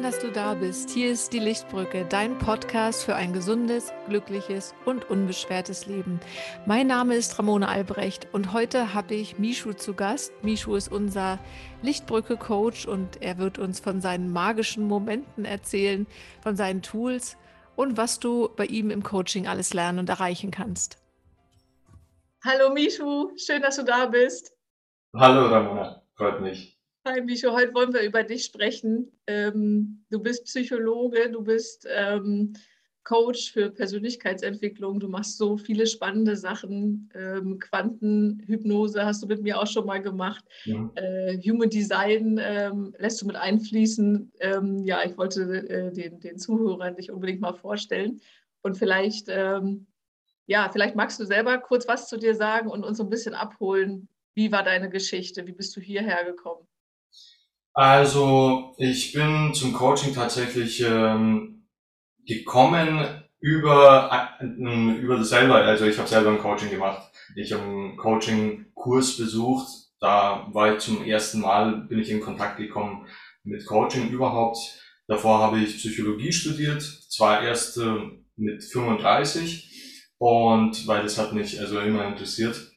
Schön, dass du da bist. Hier ist die Lichtbrücke, dein Podcast für ein gesundes, glückliches und unbeschwertes Leben. Mein Name ist Ramona Albrecht und heute habe ich Mishu zu Gast. Mishu ist unser Lichtbrücke-Coach und er wird uns von seinen magischen Momenten erzählen, von seinen Tools und was du bei ihm im Coaching alles lernen und erreichen kannst. Hallo Mishu, schön, dass du da bist. Hallo Ramona, freut mich. Hi Micho, heute wollen wir über dich sprechen. Ähm, du bist Psychologe, du bist ähm, Coach für Persönlichkeitsentwicklung, du machst so viele spannende Sachen. Ähm, Quantenhypnose hast du mit mir auch schon mal gemacht. Ja. Äh, Human Design ähm, lässt du mit einfließen. Ähm, ja, ich wollte äh, den, den Zuhörern dich unbedingt mal vorstellen. Und vielleicht, ähm, ja, vielleicht magst du selber kurz was zu dir sagen und uns so ein bisschen abholen. Wie war deine Geschichte? Wie bist du hierher gekommen? Also ich bin zum Coaching tatsächlich ähm, gekommen über äh, über das selber. Also ich habe selber ein Coaching gemacht. Ich habe einen Coaching-Kurs besucht. Da war ich zum ersten Mal bin ich in Kontakt gekommen mit Coaching überhaupt. Davor habe ich Psychologie studiert, zwar erst äh, mit 35 und weil das hat mich also immer interessiert,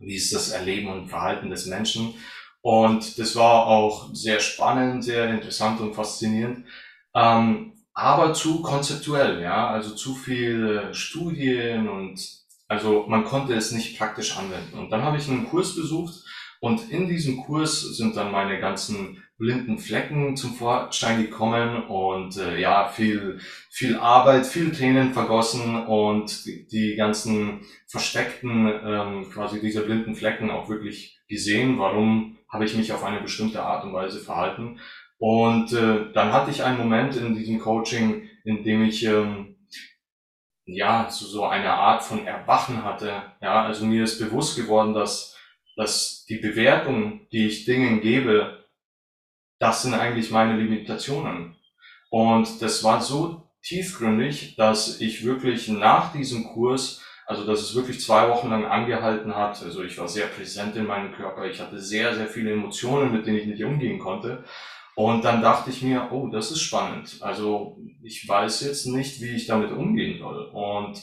wie ist das Erleben und Verhalten des Menschen und das war auch sehr spannend, sehr interessant und faszinierend. Ähm, aber zu konzeptuell, ja, also zu viele Studien und also man konnte es nicht praktisch anwenden. Und dann habe ich einen Kurs besucht und in diesem Kurs sind dann meine ganzen blinden Flecken zum Vorschein gekommen und äh, ja, viel, viel Arbeit, viel Tränen vergossen und die, die ganzen versteckten, ähm, quasi diese blinden Flecken auch wirklich gesehen, warum habe ich mich auf eine bestimmte Art und Weise verhalten. Und äh, dann hatte ich einen Moment in diesem Coaching, in dem ich ähm, ja so, so eine Art von Erwachen hatte. Ja, also mir ist bewusst geworden, dass, dass die Bewertung, die ich Dingen gebe, das sind eigentlich meine Limitationen. Und das war so tiefgründig, dass ich wirklich nach diesem Kurs also, dass es wirklich zwei Wochen lang angehalten hat. Also, ich war sehr präsent in meinem Körper. Ich hatte sehr, sehr viele Emotionen, mit denen ich nicht umgehen konnte. Und dann dachte ich mir, oh, das ist spannend. Also, ich weiß jetzt nicht, wie ich damit umgehen soll. Und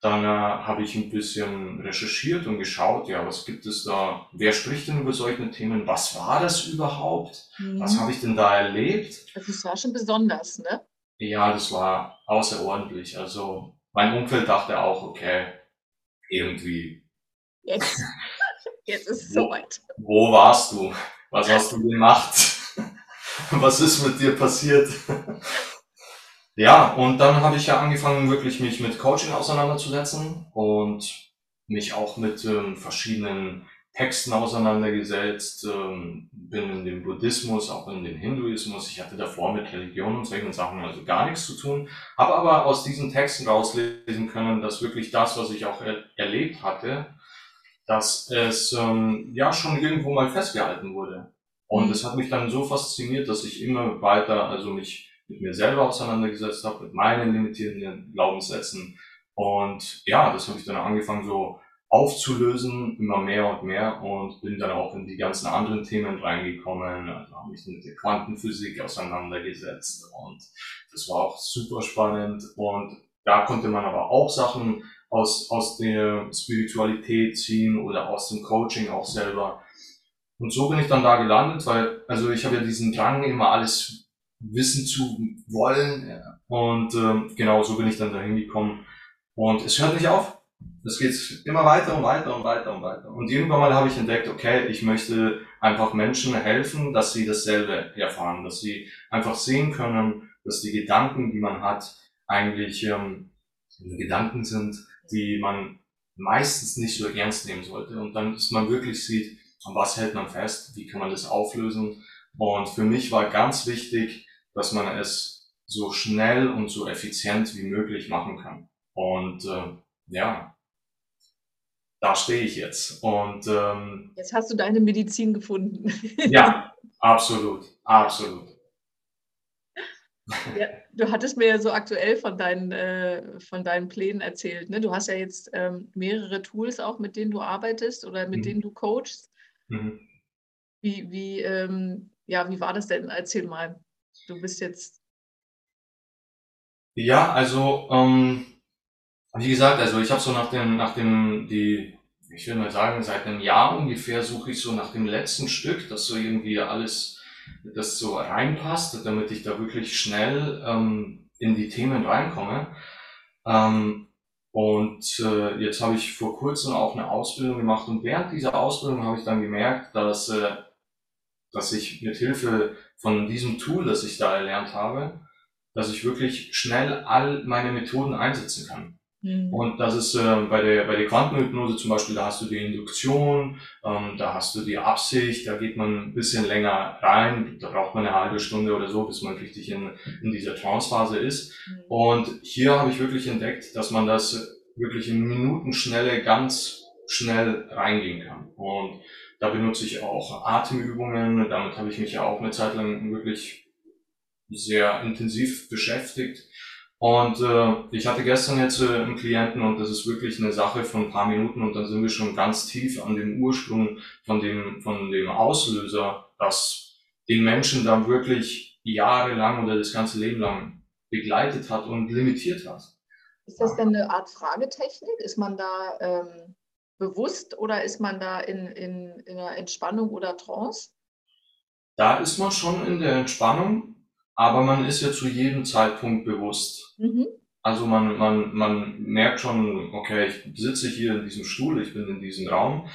dann äh, habe ich ein bisschen recherchiert und geschaut, ja, was gibt es da? Wer spricht denn über solche Themen? Was war das überhaupt? Mhm. Was habe ich denn da erlebt? Also es war schon besonders, ne? Ja, das war außerordentlich. Also mein Umfeld dachte auch, okay, irgendwie. Jetzt, jetzt ist es soweit. Wo warst du? Was hast du gemacht? Was ist mit dir passiert? ja, und dann habe ich ja angefangen, wirklich mich mit Coaching auseinanderzusetzen und mich auch mit ähm, verschiedenen Texten auseinandergesetzt, ähm, bin in dem Buddhismus, auch in den Hinduismus. Ich hatte davor mit Religion und solchen Sachen also gar nichts zu tun, habe aber aus diesen Texten rauslesen können, dass wirklich das, was ich auch er erlebt hatte, dass es ähm, ja schon irgendwo mal festgehalten wurde. Und es mhm. hat mich dann so fasziniert, dass ich immer weiter also mich mit mir selber auseinandergesetzt habe, mit meinen limitierenden Glaubenssätzen. Und ja, das habe ich dann angefangen so aufzulösen, immer mehr und mehr und bin dann auch in die ganzen anderen Themen reingekommen, also habe mich mit der Quantenphysik auseinandergesetzt und das war auch super spannend und da konnte man aber auch Sachen aus, aus der Spiritualität ziehen oder aus dem Coaching auch selber. Und so bin ich dann da gelandet, weil, also ich habe ja diesen Drang, immer alles wissen zu wollen. Und äh, genau so bin ich dann dahin gekommen. Und es hört nicht auf. Es geht immer weiter und weiter und weiter und weiter. Und irgendwann mal habe ich entdeckt, okay, ich möchte einfach Menschen helfen, dass sie dasselbe erfahren, dass sie einfach sehen können, dass die Gedanken, die man hat, eigentlich ähm, Gedanken sind, die man meistens nicht so ernst nehmen sollte. Und dann, dass man wirklich sieht, was hält man fest, wie kann man das auflösen. Und für mich war ganz wichtig, dass man es so schnell und so effizient wie möglich machen kann. Und äh, ja, da stehe ich jetzt. Und ähm, jetzt hast du deine Medizin gefunden. ja, absolut, absolut. Ja, du hattest mir ja so aktuell von deinen, äh, von deinen Plänen erzählt. Ne? Du hast ja jetzt ähm, mehrere Tools auch, mit denen du arbeitest oder mit mhm. denen du coachst. Mhm. Wie, wie, ähm, ja, wie war das denn? Erzähl mal. Du bist jetzt Ja, also ähm, wie gesagt, also ich habe so nach dem, nach dem, die, ich will mal sagen, seit einem Jahr ungefähr suche ich so nach dem letzten Stück, dass so irgendwie alles, das so reinpasst, damit ich da wirklich schnell ähm, in die Themen reinkomme. Ähm, und äh, jetzt habe ich vor kurzem auch eine Ausbildung gemacht und während dieser Ausbildung habe ich dann gemerkt, dass, äh, dass ich mit Hilfe von diesem Tool, das ich da erlernt habe, dass ich wirklich schnell all meine Methoden einsetzen kann. Mhm. Und das ist äh, bei der, bei der Quantenhypnose zum Beispiel, da hast du die Induktion, ähm, da hast du die Absicht, da geht man ein bisschen länger rein, da braucht man eine halbe Stunde oder so, bis man richtig in, in dieser Trance-Phase ist. Mhm. Und hier habe ich wirklich entdeckt, dass man das wirklich in Minutenschnelle ganz schnell reingehen kann. Und da benutze ich auch Atemübungen, damit habe ich mich ja auch eine Zeit lang wirklich sehr intensiv beschäftigt. Und äh, ich hatte gestern jetzt äh, einen Klienten und das ist wirklich eine Sache von ein paar Minuten und dann sind wir schon ganz tief an dem Ursprung von dem, von dem Auslöser, das den Menschen dann wirklich jahrelang oder das ganze Leben lang begleitet hat und limitiert hat. Ist das denn eine Art Fragetechnik? Ist man da ähm, bewusst oder ist man da in, in, in einer Entspannung oder Trance? Da ist man schon in der Entspannung, aber man ist ja zu jedem Zeitpunkt bewusst. Mhm. Also man, man, man merkt schon, okay, ich sitze hier in diesem Stuhl, ich bin in diesem Raum,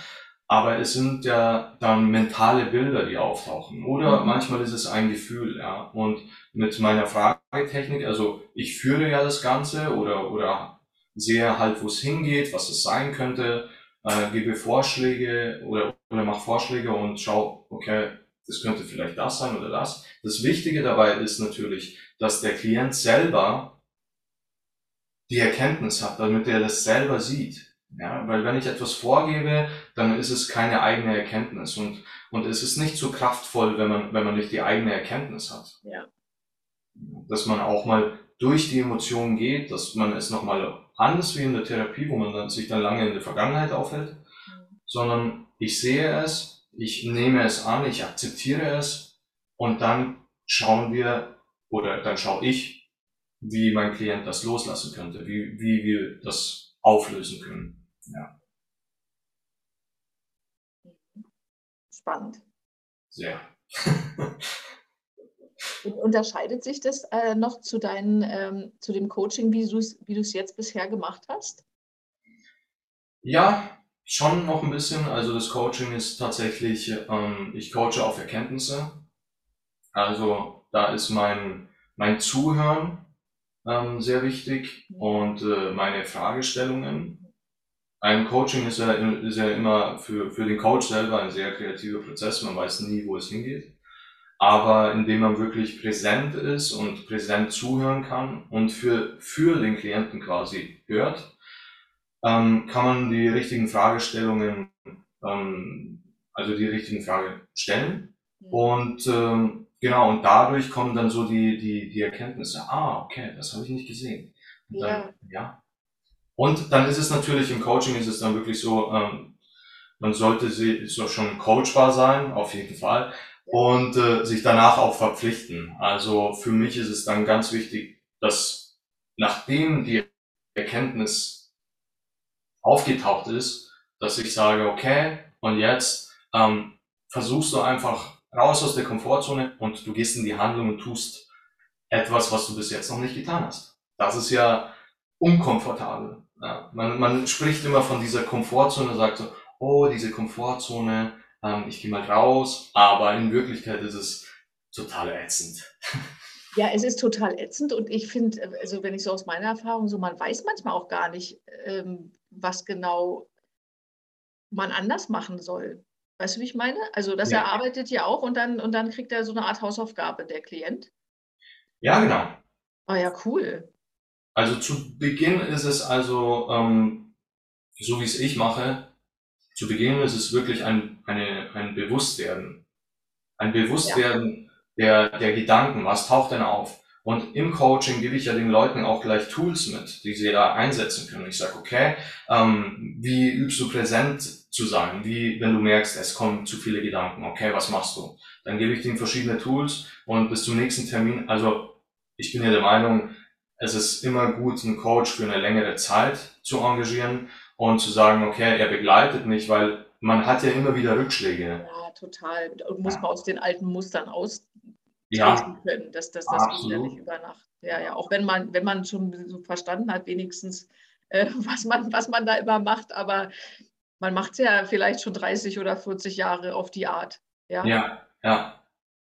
aber es sind ja dann mentale Bilder, die auftauchen. Oder mhm. manchmal ist es ein Gefühl, ja. Und mit meiner Fragetechnik, also ich führe ja das Ganze oder, oder sehe halt, wo es hingeht, was es sein könnte, äh, gebe Vorschläge oder, oder mache Vorschläge und schau, okay, das könnte vielleicht das sein oder das. Das Wichtige dabei ist natürlich, dass der Klient selber die Erkenntnis hat, damit er das selber sieht. Ja, weil wenn ich etwas vorgebe, dann ist es keine eigene Erkenntnis und, und es ist nicht so kraftvoll, wenn man, wenn man nicht die eigene Erkenntnis hat. Ja. Dass man auch mal durch die Emotionen geht, dass man es nochmal anders wie in der Therapie, wo man dann sich dann lange in der Vergangenheit aufhält, mhm. sondern ich sehe es, ich nehme es an, ich akzeptiere es und dann schauen wir oder dann schaue ich, wie mein Klient das loslassen könnte, wie, wie wir das auflösen können. Ja. Spannend. Sehr. Und unterscheidet sich das äh, noch zu, deinen, ähm, zu dem Coaching, wie du es wie jetzt bisher gemacht hast? Ja, Schon noch ein bisschen. Also das Coaching ist tatsächlich, ähm, ich coache auf Erkenntnisse. Also da ist mein, mein Zuhören ähm, sehr wichtig und äh, meine Fragestellungen. Ein Coaching ist ja, ist ja immer für, für den Coach selber ein sehr kreativer Prozess. Man weiß nie, wo es hingeht. Aber indem man wirklich präsent ist und präsent zuhören kann und für, für den Klienten quasi hört, ähm, kann man die richtigen Fragestellungen, ähm, also die richtigen Fragen stellen. Mhm. Und ähm, genau, und dadurch kommen dann so die, die, die Erkenntnisse, ah, okay, das habe ich nicht gesehen. Und dann, ja. ja. Und dann ist es natürlich im Coaching ist es dann wirklich so, ähm, man sollte so schon coachbar sein, auf jeden Fall, und äh, sich danach auch verpflichten. Also für mich ist es dann ganz wichtig, dass nachdem die Erkenntnis aufgetaucht ist, dass ich sage, okay, und jetzt ähm, versuchst du einfach raus aus der Komfortzone und du gehst in die Handlung und tust etwas, was du bis jetzt noch nicht getan hast. Das ist ja unkomfortabel. Ja, man, man spricht immer von dieser Komfortzone, sagt so, oh, diese Komfortzone, ähm, ich gehe mal raus, aber in Wirklichkeit ist es total ätzend. Ja, es ist total ätzend und ich finde, also wenn ich so aus meiner Erfahrung so, man weiß manchmal auch gar nicht, ähm, was genau man anders machen soll. Weißt du, wie ich meine? Also das ja. erarbeitet ja auch und dann, und dann kriegt er so eine Art Hausaufgabe, der Klient. Ja, genau. Ah ja, cool. Also zu Beginn ist es also, ähm, so wie es ich mache, zu Beginn ist es wirklich ein, eine, ein Bewusstwerden. Ein Bewusstwerden ja. der, der Gedanken, was taucht denn auf? Und im Coaching gebe ich ja den Leuten auch gleich Tools mit, die sie da einsetzen können. Ich sage, okay, ähm, wie übst du präsent zu sein? Wie, wenn du merkst, es kommen zu viele Gedanken, okay, was machst du? Dann gebe ich denen verschiedene Tools und bis zum nächsten Termin, also ich bin ja der Meinung, es ist immer gut, einen Coach für eine längere Zeit zu engagieren und zu sagen, okay, er begleitet mich, weil man hat ja immer wieder Rückschläge. Ja, total. Und muss man aus den alten Mustern austreten Ja, können. Das, das, das absolut. nicht über Nacht. Ja, ja, auch wenn man, wenn man schon so verstanden hat, wenigstens, äh, was, man, was man da immer macht, aber man macht es ja vielleicht schon 30 oder 40 Jahre auf die Art. Ja, Ja, ja,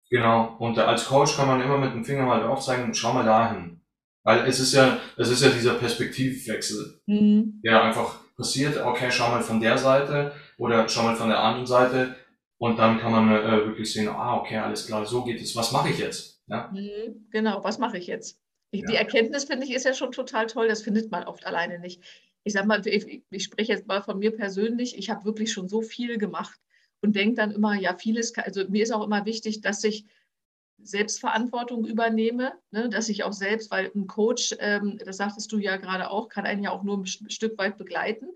genau. Und als Coach kann man immer mit dem Finger mal drauf zeigen, schau mal dahin. Weil es ist ja, es ist ja dieser Perspektivwechsel, Mhm. der einfach passiert, okay, schau mal von der Seite oder schau mal von der anderen Seite und dann kann man äh, wirklich sehen, ah, okay, alles klar, so geht es. Was mache ich jetzt? Ja, Mhm. Genau, was mache ich jetzt? Ich, Die Ja. Erkenntnis, finde ich, ist ja schon total toll. Das findet man oft alleine nicht. Ich sage mal, ich, ich spreche jetzt mal von mir persönlich. Ich habe wirklich schon so viel gemacht und denke dann immer, ja, vieles, kann, also mir ist auch immer wichtig, dass ich Selbstverantwortung übernehme, ne, dass ich auch selbst, weil ein Coach, ähm, das sagtest du ja gerade auch, kann einen ja auch nur ein St- Stück weit begleiten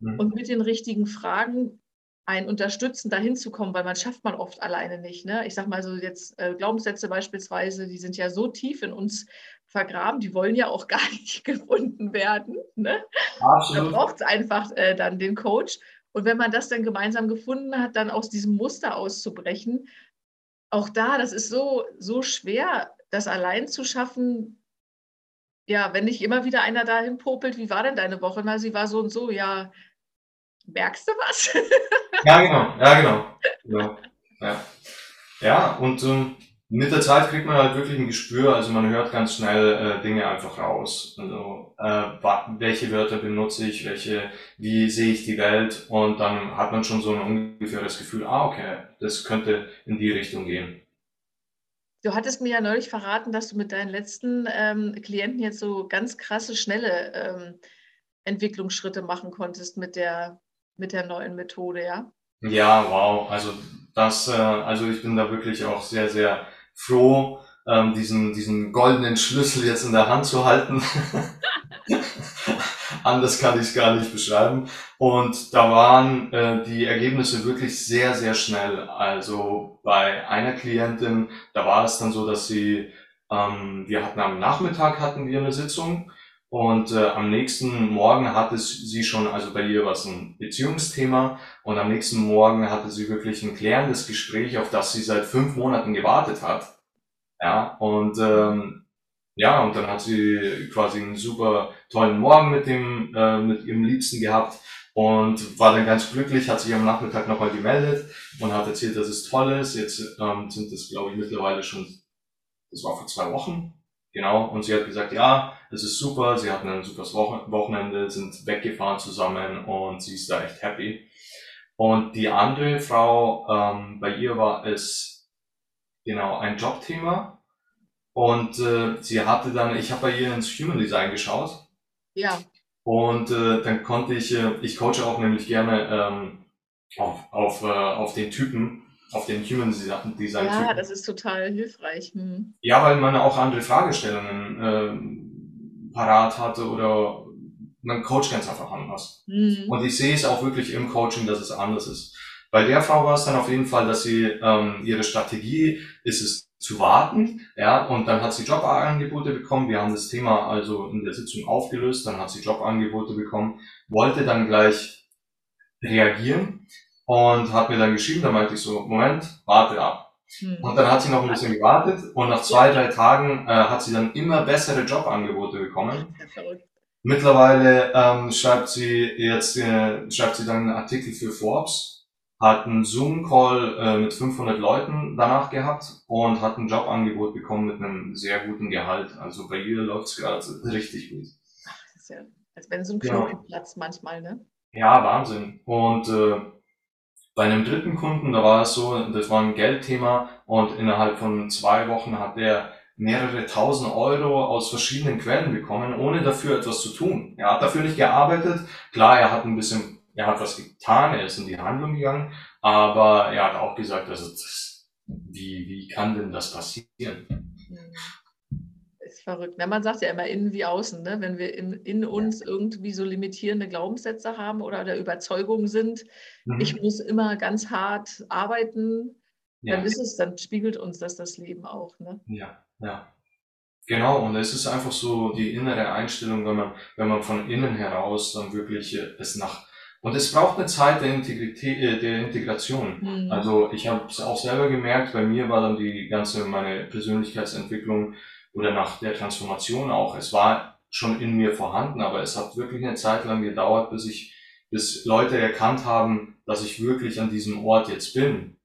Mhm. und mit den richtigen Fragen einen unterstützen, dahin zu kommen, weil man schafft man oft alleine nicht. Ne? Ich sage mal so jetzt äh, Glaubenssätze beispielsweise, die sind ja so tief in uns vergraben, die wollen ja auch gar nicht gefunden werden. Ne? Da absolut. braucht es einfach äh, dann den Coach. Und wenn man das dann gemeinsam gefunden hat, dann aus diesem Muster auszubrechen, auch da, das ist so, so schwer, das allein zu schaffen. Ja, wenn nicht immer wieder einer dahin popelt, wie war denn deine Woche? Na, sie war so und so, ja, merkst du was? Ja, genau, ja, genau. genau. Ja. ja, und ähm, mit der Zeit kriegt man halt wirklich ein Gespür, also man hört ganz schnell äh, Dinge einfach raus. Also, äh, welche Wörter benutze ich, welche, wie sehe ich die Welt und dann hat man schon so ein ungefähres Gefühl, ah, okay, das könnte in die Richtung gehen. Du hattest mir ja neulich verraten, dass du mit deinen letzten ähm, Klienten jetzt so ganz krasse, schnelle ähm, Entwicklungsschritte machen konntest mit der, mit der neuen Methode, ja? Ja, wow. Also das, äh, also ich bin da wirklich auch sehr, sehr froh, ähm, diesen, diesen goldenen Schlüssel jetzt in der Hand zu halten. Anders kann ich es gar nicht beschreiben. Und da waren äh, die Ergebnisse wirklich sehr, sehr schnell. Also bei einer Klientin, da war es dann so, dass sie, ähm, wir hatten am Nachmittag hatten wir eine Sitzung und äh, am nächsten Morgen hatte sie schon, also bei ihr war es ein Beziehungsthema und am nächsten Morgen hatte sie wirklich ein klärendes Gespräch, auf das sie seit fünf Monaten gewartet hat. Ja, und ähm, ja, und dann hat sie quasi einen super tollen Morgen mit dem, äh, mit ihrem Liebsten gehabt und war dann ganz glücklich, hat sich am Nachmittag nochmal gemeldet und hat erzählt, dass es toll ist. Jetzt ähm, sind es, glaube ich, mittlerweile schon, das war vor zwei Wochen, genau, und sie hat gesagt, ja, es ist super, sie hatten ein super Wochen Wochenende, sind weggefahren zusammen und sie ist da echt happy. Und die andere Frau, ähm, bei ihr war es genau ein Jobthema. Und äh, sie hatte dann, ich habe bei ihr ins Human Design geschaut Ja, und äh, dann konnte ich, äh, ich coache auch nämlich gerne ähm, auf, auf, äh, auf den Typen, auf den Human Design Design ja, Typen. das ist total hilfreich. Hm. Ja, weil man auch andere Fragestellungen ähm, parat hatte oder man coacht ganz einfach anders. Hm. Und ich sehe es auch wirklich im Coaching, dass es anders ist. Bei der Frau war es dann auf jeden Fall, dass sie ähm, ihre Strategie ist es zu warten, ja, und dann hat sie Jobangebote bekommen. Wir haben das Thema also in der Sitzung aufgelöst, dann hat sie Jobangebote bekommen, wollte dann gleich reagieren und hat mir dann geschrieben, da meinte ich so, Moment, warte ab. Hm. Und dann hat sie noch ein bisschen gewartet und nach zwei, drei Tagen äh, hat sie dann immer bessere Jobangebote bekommen. Ja. Mittlerweile ähm, schreibt sie jetzt äh, schreibt sie dann einen Artikel für Forbes, hat einen Zoom-Call äh, mit 500 Leuten danach gehabt und hat ein Jobangebot bekommen mit einem sehr guten Gehalt. Also bei ihr läuft es gerade richtig gut. Das ist ja, als wenn so ein Genau. Knotenplatz manchmal, ne? Ja, Wahnsinn. Und äh, bei einem dritten Kunden, da war es so, das war ein Geldthema und innerhalb von zwei Wochen hat der mehrere tausend Euro aus verschiedenen Quellen bekommen, ohne dafür etwas zu tun. Er hat dafür nicht gearbeitet. Klar, er hat ein bisschen, er hat was getan, er ist in die Handlung gegangen, aber er hat auch gesagt, also das, wie, wie kann denn das passieren? Verrückt. Na, man sagt ja immer innen wie außen, ne? wenn wir in, in uns irgendwie so limitierende Glaubenssätze haben oder der Überzeugung sind, Mhm. ich muss immer ganz hart arbeiten, ja, dann ist es, dann spiegelt uns das das Leben auch. Ne? ja, ja. Genau, und es ist einfach so die innere Einstellung, wenn man, wenn man von innen heraus dann wirklich äh, es nach und es braucht eine Zeit der, Integrität, äh, der Integration. Mhm. Also ich habe es auch selber gemerkt, bei mir war dann die ganze meine Persönlichkeitsentwicklung oder nach der Transformation auch, es war schon in mir vorhanden, aber es hat wirklich eine Zeit lang gedauert, bis ich, bis Leute erkannt haben, dass ich wirklich an diesem Ort jetzt bin.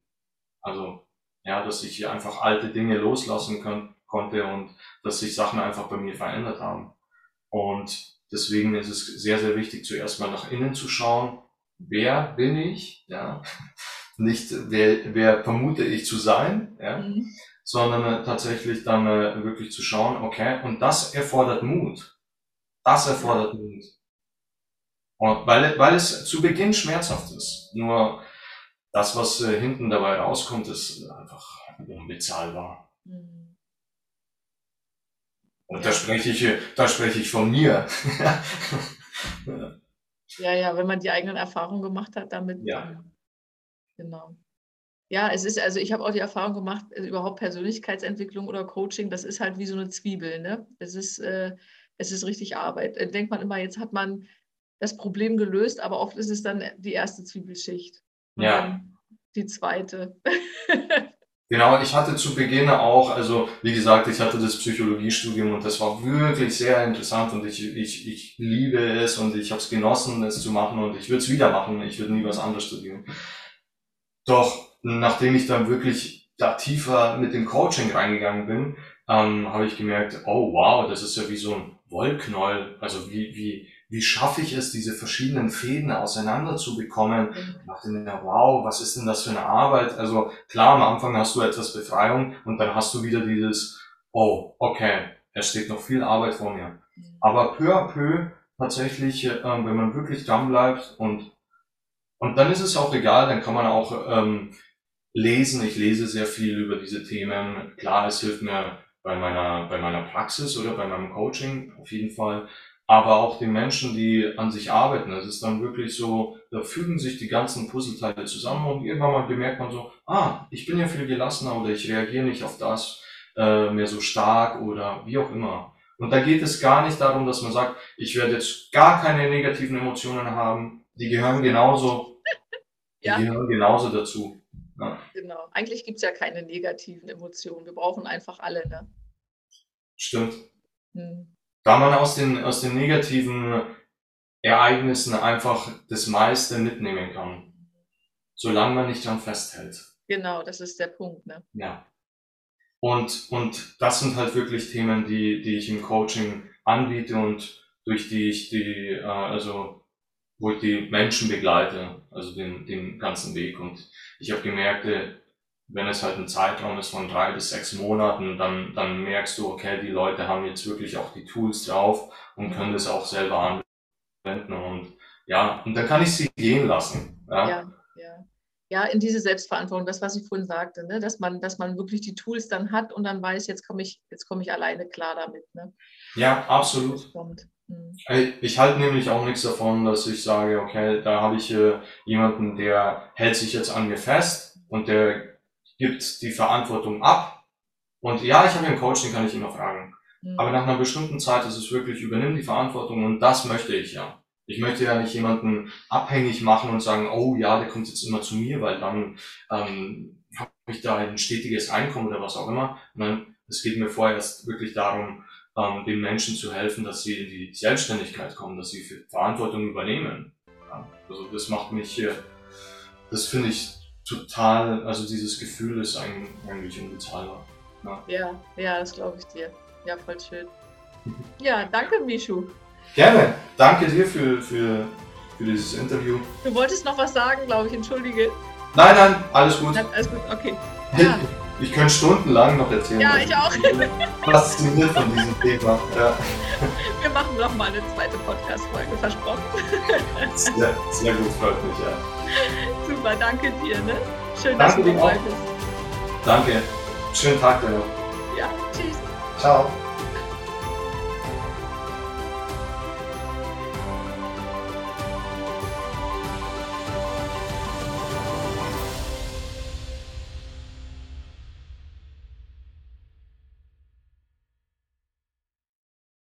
Also, ja, dass ich hier einfach alte Dinge loslassen kon konnte und dass sich Sachen einfach bei mir verändert haben. Und Deswegen ist es sehr, sehr wichtig, zuerst mal nach innen zu schauen, wer bin ich, ja, nicht wer, wer vermute ich zu sein, ja, mhm. Sondern tatsächlich dann äh, wirklich zu schauen, okay, und das erfordert Mut. Das erfordert Mut. Und weil, weil es zu Beginn schmerzhaft ist. Nur das, was äh, hinten dabei rauskommt, ist einfach unbezahlbar. Mhm. Und da spreche ich, da spreche ich von mir. ja, ja, wenn man die eigenen Erfahrungen gemacht hat damit. Ja. Genau. Ja, es ist, also ich habe auch die Erfahrung gemacht, äh, überhaupt Persönlichkeitsentwicklung oder Coaching, das ist halt wie so eine Zwiebel, ne? Es ist, äh, es ist richtig Arbeit. Äh, denkt man immer, jetzt hat man das Problem gelöst, aber oft ist es dann die erste Zwiebelschicht. Ja. die zweite. Genau, ich hatte zu Beginn auch, also wie gesagt, ich hatte das Psychologiestudium und das war wirklich sehr interessant und ich, ich, ich liebe es und ich habe es genossen, es zu machen und ich würde es wieder machen, ich würde nie was anderes studieren. Doch nachdem ich dann wirklich da tiefer mit dem Coaching reingegangen bin, ähm, habe ich gemerkt, oh wow, das ist ja wie so ein Wollknäuel, also wie, wie, wie schaffe ich es, diese verschiedenen Fäden auseinander zu bekommen? Mhm. Ich dachte mir, wow, was ist denn das für eine Arbeit? Also klar, am Anfang hast du etwas Befreiung und dann hast du wieder dieses, oh, okay, es steht noch viel Arbeit vor mir. Mhm. Aber peu à peu tatsächlich, äh, wenn man wirklich dran bleibt und und dann ist es auch egal, dann kann man auch ähm, lesen. Ich lese sehr viel über diese Themen. Klar, es hilft mir bei meiner, bei meiner Praxis oder bei meinem Coaching auf jeden Fall aber auch den Menschen, die an sich arbeiten. Es ist dann wirklich so, da fügen sich die ganzen Puzzleteile zusammen und irgendwann mal bemerkt man so, ah, ich bin ja viel gelassener oder ich reagiere nicht auf das äh, mehr so stark oder wie auch immer. Und da geht es gar nicht darum, dass man sagt, ich werde jetzt gar keine negativen Emotionen haben. Die gehören genauso, die ja. gehören genauso dazu. Ja. Genau. Eigentlich gibt's ja keine negativen Emotionen. Wir brauchen einfach alle, ne? Stimmt. Hm da man aus den, aus den negativen Ereignissen einfach das meiste mitnehmen kann, solange man nicht dran festhält. Genau, das ist der Punkt. Ne? Ja. Und, und das sind halt wirklich Themen, die, die ich im Coaching anbiete und durch die ich die, äh, also wo ich die Menschen begleite, also den, den ganzen Weg. Und ich habe gemerkt, äh, wenn es halt ein Zeitraum ist von drei bis sechs Monaten, dann, dann merkst du, okay, die Leute haben jetzt wirklich auch die Tools drauf und können das auch selber anwenden und ja, und dann kann ich sie gehen lassen. Ja, ja. ja. ja in diese Selbstverantwortung, das, was ich vorhin sagte, ne? dass, man, dass man wirklich die Tools dann hat und dann weiß, jetzt komme ich, jetzt komme ich alleine klar damit. Ne? Ja, absolut. Mhm. Ich halte nämlich auch nichts davon, dass ich sage, okay, da habe ich äh, jemanden, der hält sich jetzt an mir fest und der gibt die Verantwortung ab. Und ja, ich habe einen Coach, den kann ich immer fragen. Mhm. Aber nach einer bestimmten Zeit ist es wirklich, übernimm die Verantwortung und das möchte ich ja. Ich möchte ja nicht jemanden abhängig machen und sagen, oh ja, der kommt jetzt immer zu mir, weil dann ähm, habe ich da ein stetiges Einkommen oder was auch immer. Nein, es geht mir vorerst wirklich darum, ähm, den Menschen zu helfen, dass sie in die Selbstständigkeit kommen, dass sie Verantwortung übernehmen. Ja, also das macht mich, äh, das finde ich total, also dieses Gefühl ist eigentlich unbezahlbar. Ja, ja, ja das glaube ich dir. Ja, voll schön. Ja, danke, Mishu. Gerne. Danke dir für, für, für dieses Interview. Du wolltest noch was sagen, glaube ich. Entschuldige. Nein, nein, alles gut. Alles gut, okay. Ja. Ich könnte stundenlang noch erzählen. Ja, ich auch. Fasziniert von diesem Thema. Ja. Wir machen noch mal eine zweite Podcast-Folge, versprochen. Sehr, sehr gut, freut mich, ja. Super, danke dir. Ne? Schön, danke dass du dabei bist. Danke. Schönen Tag dir noch. Ja, tschüss. Ciao.